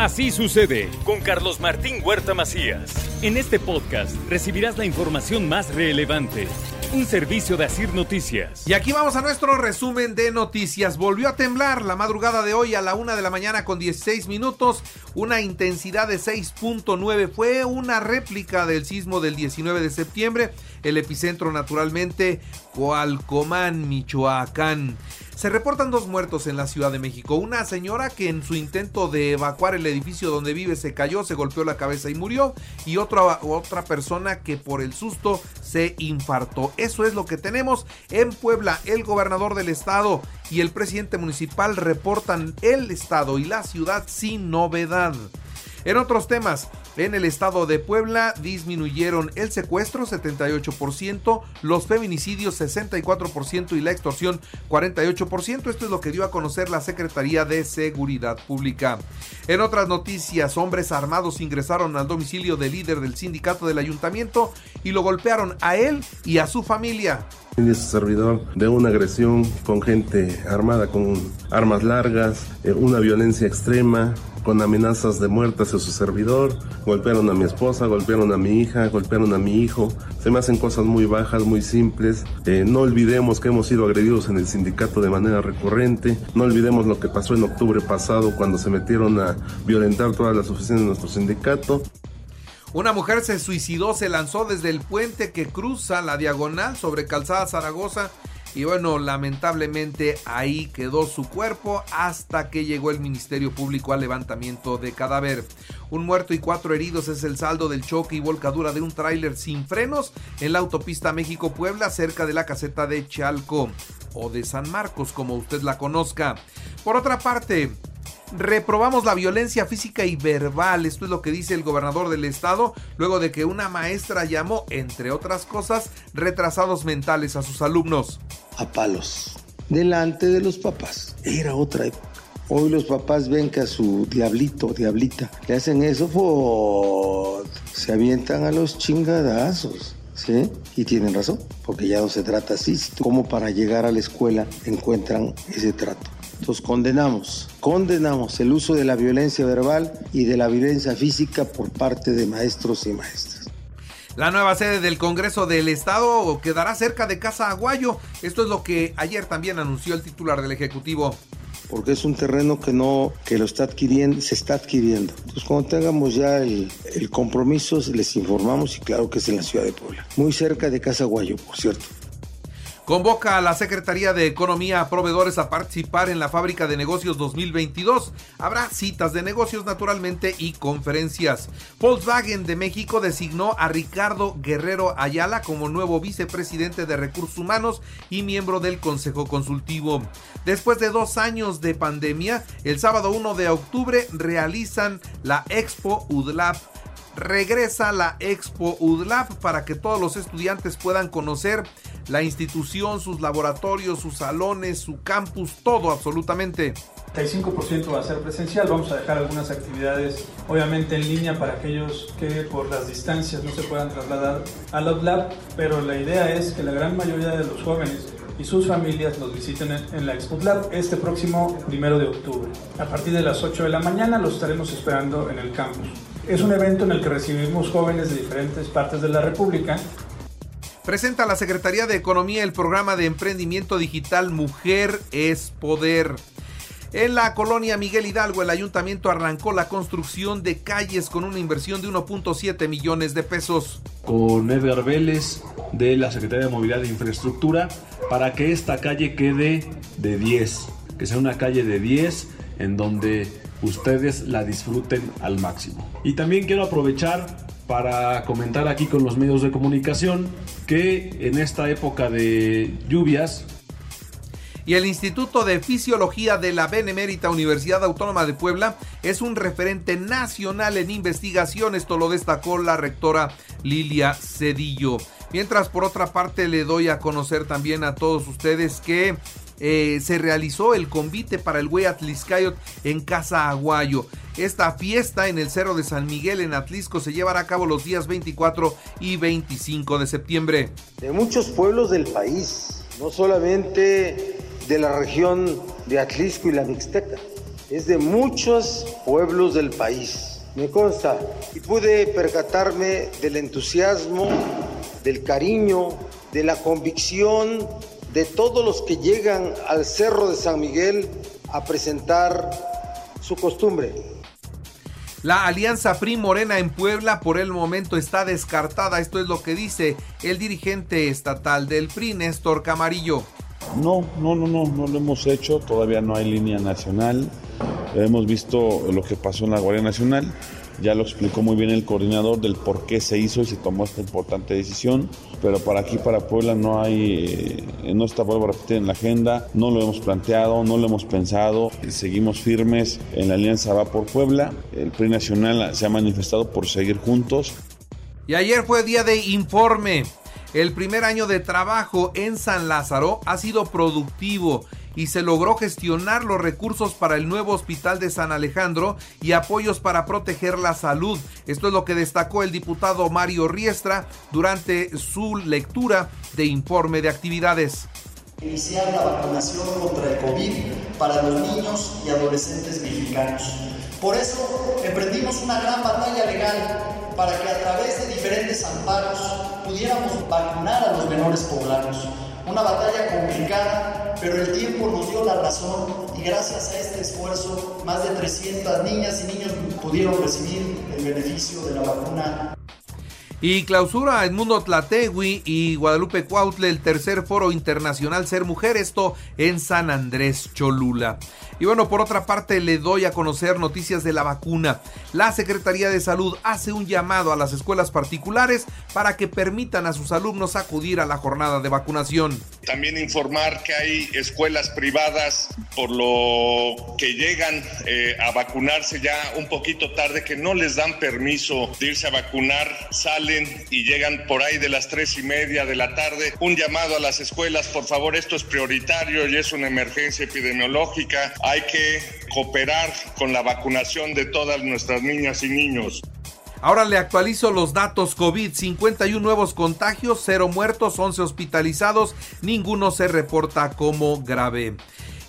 Así sucede con Carlos Martín Huerta Macías. En este podcast recibirás la información más relevante. Un servicio de Asir Noticias. Y aquí vamos a nuestro resumen de noticias. Volvió a temblar la madrugada de hoy a la una de la mañana con 16 minutos. Una intensidad de 6.9. Fue una réplica del sismo del 19 de septiembre. El epicentro naturalmente Coalcomán, Michoacán. Se reportan dos muertos en la Ciudad de México. Una señora que en su intento de evacuar el edificio donde vive se cayó, se golpeó la cabeza y murió. Y otra, otra persona que por el susto se infartó. Eso es lo que tenemos en Puebla. El gobernador del estado y el presidente municipal reportan el estado y la ciudad sin novedad. En otros temas, en el estado de Puebla disminuyeron el secuestro 78%, los feminicidios 64% y la extorsión 48%. Esto es lo que dio a conocer la Secretaría de Seguridad Pública. En otras noticias, hombres armados ingresaron al domicilio del líder del sindicato del ayuntamiento y lo golpearon a él y a su familia. Es servidor de una agresión con gente armada con armas largas, eh, una violencia extrema, con amenazas de muerte hacia su servidor, golpearon a mi esposa, golpearon a mi hija, golpearon a mi hijo, se me hacen cosas muy bajas, muy simples, eh, no olvidemos que hemos sido agredidos en el sindicato de manera recurrente, no olvidemos lo que pasó en octubre pasado cuando se metieron a violentar todas las oficinas de nuestro sindicato. Una mujer se suicidó, se lanzó desde el puente que cruza la diagonal sobre Calzada Zaragoza y bueno, lamentablemente ahí quedó su cuerpo hasta que llegó el Ministerio Público al levantamiento de cadáver. Un muerto y cuatro heridos es el saldo del choque y volcadura de un tráiler sin frenos en la autopista México-Puebla cerca de la caseta de Chalco o de San Marcos como usted la conozca. Por otra parte, Reprobamos la violencia física y verbal, esto es lo que dice el gobernador del estado, luego de que una maestra llamó, entre otras cosas, retrasados mentales a sus alumnos. A palos, delante de los papás. Era otra época. Hoy los papás ven que a su diablito, diablita, le hacen eso, se avientan a los chingadazos. ¿Sí? Y tienen razón, porque ya no se trata así, como para llegar a la escuela encuentran ese trato. Entonces condenamos, condenamos el uso de la violencia verbal y de la violencia física por parte de maestros y maestras. La nueva sede del Congreso del Estado quedará cerca de Casa Aguayo. Esto es lo que ayer también anunció el titular del Ejecutivo. Porque es un terreno que no, que lo está adquiriendo, se está adquiriendo. Entonces cuando tengamos ya el, el compromiso, les informamos y claro que es en la ciudad de Puebla. Muy cerca de Casa Aguayo, por cierto. Convoca a la Secretaría de Economía a proveedores a participar en la Fábrica de Negocios 2022. Habrá citas de negocios naturalmente y conferencias. Volkswagen de México designó a Ricardo Guerrero Ayala como nuevo vicepresidente de Recursos Humanos y miembro del Consejo Consultivo. Después de dos años de pandemia, el sábado 1 de octubre realizan la Expo UDLAP regresa la Expo UDLAP para que todos los estudiantes puedan conocer la institución, sus laboratorios, sus salones, su campus, todo absolutamente. 35% va a ser presencial, vamos a dejar algunas actividades obviamente en línea para aquellos que por las distancias no se puedan trasladar a la UDLAP, pero la idea es que la gran mayoría de los jóvenes y sus familias nos visiten en la Expo Lab este próximo primero de octubre. A partir de las 8 de la mañana los estaremos esperando en el campus. Es un evento en el que recibimos jóvenes de diferentes partes de la República presenta la Secretaría de Economía el programa de emprendimiento digital Mujer es Poder. En la colonia Miguel Hidalgo, el ayuntamiento arrancó la construcción de calles con una inversión de 1.7 millones de pesos. Con Edgar Vélez de la Secretaría de Movilidad e Infraestructura para que esta calle quede de 10, que sea una calle de 10 en donde ustedes la disfruten al máximo. Y también quiero aprovechar para comentar aquí con los medios de comunicación que en esta época de lluvias Y el Instituto de Fisiología de la Benemérita Universidad Autónoma de Puebla es un referente nacional en investigación. Esto lo destacó la rectora Lilia Cedillo. Mientras por otra parte le doy a conocer también a todos ustedes que eh, se realizó el convite para el Güey Atliscayot en Casa Aguayo. Esta fiesta en el Cerro de San Miguel en Atlisco se llevará a cabo los días 24 y 25 de septiembre. De muchos pueblos del país, no solamente de la región de Atlisco y la Mixteca, es de muchos pueblos del país. Me consta y pude percatarme del entusiasmo, del cariño, de la convicción de todos los que llegan al Cerro de San Miguel a presentar su costumbre. La alianza PRI Morena en Puebla por el momento está descartada. Esto es lo que dice el dirigente estatal del PRI, Néstor Camarillo. No, no, no, no, no lo hemos hecho. Todavía no hay línea nacional. Hemos visto lo que pasó en la Guardia Nacional. Ya lo explicó muy bien el coordinador del por qué se hizo y se tomó esta importante decisión, pero para aquí, para Puebla, no hay, eh, no está, vuelvo a repetir, en la agenda, no lo hemos planteado, no lo hemos pensado, seguimos firmes en la alianza Va por Puebla, el PRI Nacional se ha manifestado por seguir juntos. Y ayer fue día de informe. El primer año de trabajo en San Lázaro ha sido productivo y se logró gestionar los recursos para el nuevo hospital de San Alejandro y apoyos para proteger la salud. Esto es lo que destacó el diputado Mario Riestra durante su lectura de informe de actividades. Iniciar la vacunación contra el COVID para los niños y adolescentes mexicanos. Por eso emprendimos una gran batalla legal para que a través de diferentes amparos pudiéramos vacunar a los menores poblanos una batalla complicada, pero el tiempo nos dio la razón y gracias a este esfuerzo más de 300 niñas y niños pudieron recibir el beneficio de la vacuna. Y clausura Mundo Tlategui y Guadalupe Cuautle el tercer foro internacional Ser Mujer, esto en San Andrés Cholula. Y bueno, por otra parte, le doy a conocer noticias de la vacuna. La Secretaría de Salud hace un llamado a las escuelas particulares para que permitan a sus alumnos acudir a la jornada de vacunación. También informar que hay escuelas privadas por lo que llegan eh, a vacunarse ya un poquito tarde, que no les dan permiso de irse a vacunar, salen y llegan por ahí de las tres y media de la tarde. Un llamado a las escuelas, por favor, esto es prioritario y es una emergencia epidemiológica hay que cooperar con la vacunación de todas nuestras niñas y niños. Ahora le actualizo los datos COVID, 51 nuevos contagios, 0 muertos, 11 hospitalizados, ninguno se reporta como grave.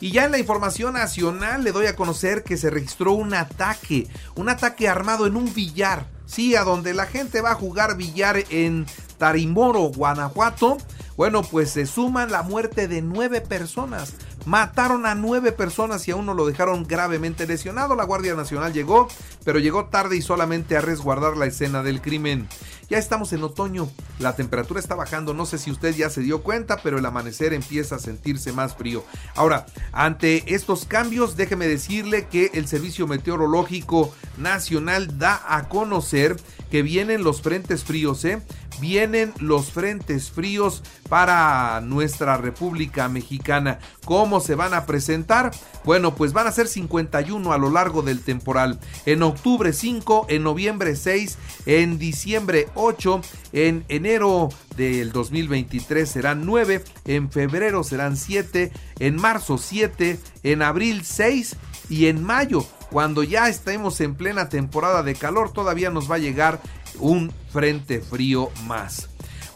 Y ya en la información nacional le doy a conocer que se registró un ataque, un ataque armado en un billar, sí, a donde la gente va a jugar billar en Tarimoro, Guanajuato. Bueno, pues se suman la muerte de nueve personas. Mataron a nueve personas y a uno lo dejaron gravemente lesionado. La Guardia Nacional llegó, pero llegó tarde y solamente a resguardar la escena del crimen. Ya estamos en otoño, la temperatura está bajando, no sé si usted ya se dio cuenta, pero el amanecer empieza a sentirse más frío. Ahora, ante estos cambios, déjeme decirle que el Servicio Meteorológico Nacional da a conocer que vienen los frentes fríos, ¿eh? Vienen los frentes fríos para nuestra República Mexicana. ¿Cómo se van a presentar? Bueno, pues van a ser 51 a lo largo del temporal. En octubre 5, en noviembre 6, en diciembre 8, en enero del 2023 serán 9, en febrero serán 7, en marzo 7, en abril 6 y en mayo cuando ya estemos en plena temporada de calor, todavía nos va a llegar un frente frío más.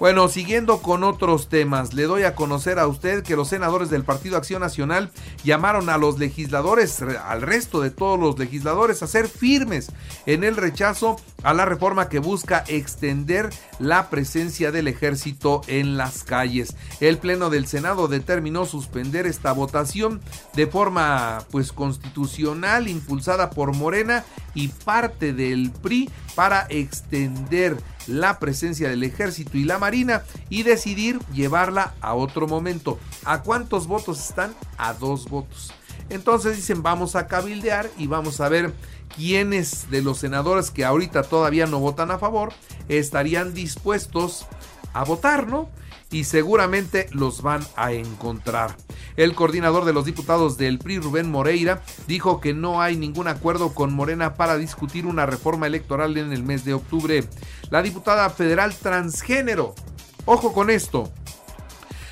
Bueno, siguiendo con otros temas, le doy a conocer a usted que los senadores del Partido Acción Nacional llamaron a los legisladores, al resto de todos los legisladores, a ser firmes en el rechazo a la reforma que busca extender la presencia del ejército en las calles. El Pleno del Senado determinó suspender esta votación de forma pues constitucional impulsada por Morena y parte del PRI para extender la presencia del ejército y la marina y decidir llevarla a otro momento. ¿A cuántos votos están? A dos votos. Entonces dicen vamos a cabildear y vamos a ver quiénes de los senadores que ahorita todavía no votan a favor estarían dispuestos a votar, ¿no? Y seguramente los van a encontrar. El coordinador de los diputados del PRI, Rubén Moreira, dijo que no hay ningún acuerdo con Morena para discutir una reforma electoral en el mes de octubre. La diputada federal transgénero, ojo con esto,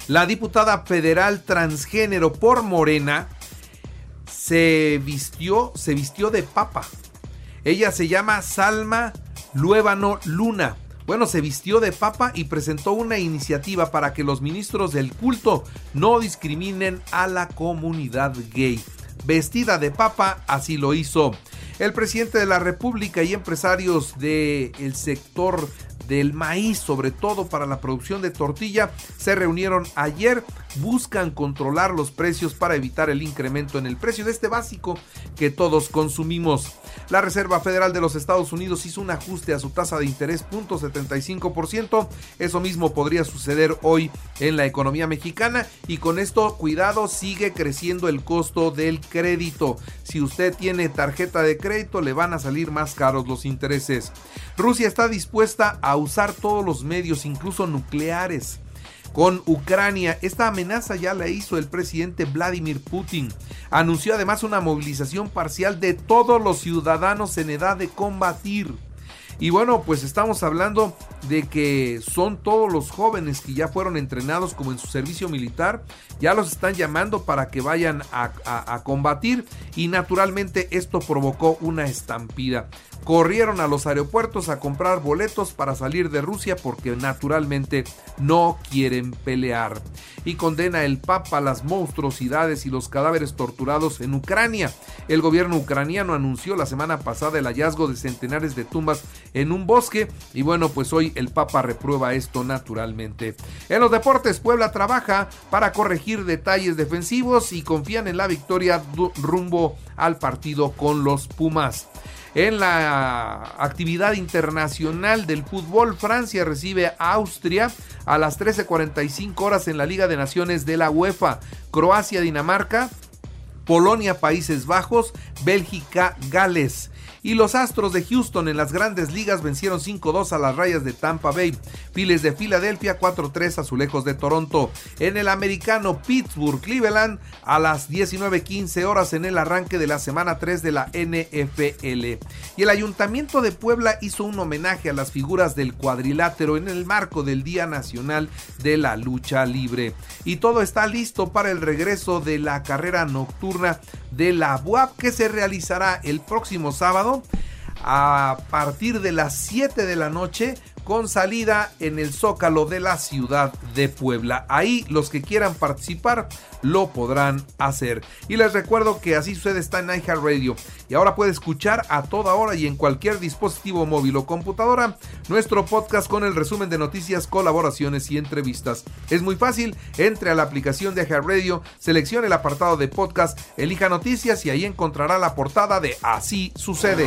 la diputada federal transgénero por Morena se vistió, se vistió de papa. Ella se llama Salma Luébano Luna. Bueno, se vistió de papa y presentó una iniciativa para que los ministros del culto no discriminen a la comunidad gay. Vestida de papa, así lo hizo. El presidente de la República y empresarios del sector del maíz, sobre todo para la producción de tortilla, se reunieron ayer, buscan controlar los precios para evitar el incremento en el precio de este básico que todos consumimos. La Reserva Federal de los Estados Unidos hizo un ajuste a su tasa de interés 0.75%, eso mismo podría suceder hoy en la economía mexicana y con esto cuidado sigue creciendo el costo del crédito. Si usted tiene tarjeta de crédito le van a salir más caros los intereses. Rusia está dispuesta a usar todos los medios, incluso nucleares, con Ucrania. Esta amenaza ya la hizo el presidente Vladimir Putin. Anunció además una movilización parcial de todos los ciudadanos en edad de combatir. Y bueno, pues estamos hablando de que son todos los jóvenes que ya fueron entrenados como en su servicio militar, ya los están llamando para que vayan a, combatir y naturalmente esto provocó una estampida corrieron a los aeropuertos a comprar boletos para salir de Rusia porque naturalmente no quieren pelear. Y condena el Papa las monstruosidades y los cadáveres torturados en Ucrania. El gobierno ucraniano anunció la semana pasada el hallazgo de centenares de tumbas en un bosque y bueno, pues hoy el Papa reprueba esto naturalmente. En los deportes, Puebla trabaja para corregir detalles defensivos y confían en la victoria rumbo al partido con los Pumas. En la actividad internacional del fútbol, Francia recibe a Austria a las 13:45 horas en la Liga de Naciones de la UEFA. Croacia, Dinamarca, Polonia, Países Bajos, Bélgica, Gales. Y los Astros de Houston en las grandes ligas vencieron 5-2 a las rayas de Tampa Bay. Files de Filadelfia 4-3 Azulejos de Toronto. En el americano Pittsburgh, Cleveland a las 19.15 horas en el arranque de la semana 3 de la NFL. Y el Ayuntamiento de Puebla hizo un homenaje a las figuras del cuadrilátero en el marco del Día Nacional de la Lucha Libre. Y todo está listo para el regreso de la carrera nocturna de la UAP que se realizará el próximo sábado a partir de las 7 de la noche con salida en el Zócalo de la ciudad de Puebla. Ahí los que quieran participar lo podrán hacer. Y les recuerdo que así sucede está en Radio y ahora puede escuchar a toda hora y en cualquier dispositivo móvil o computadora nuestro podcast con el resumen de noticias, colaboraciones y entrevistas. Es muy fácil, entre a la aplicación de Radio seleccione el apartado de podcast, elija noticias y ahí encontrará la portada de Así sucede.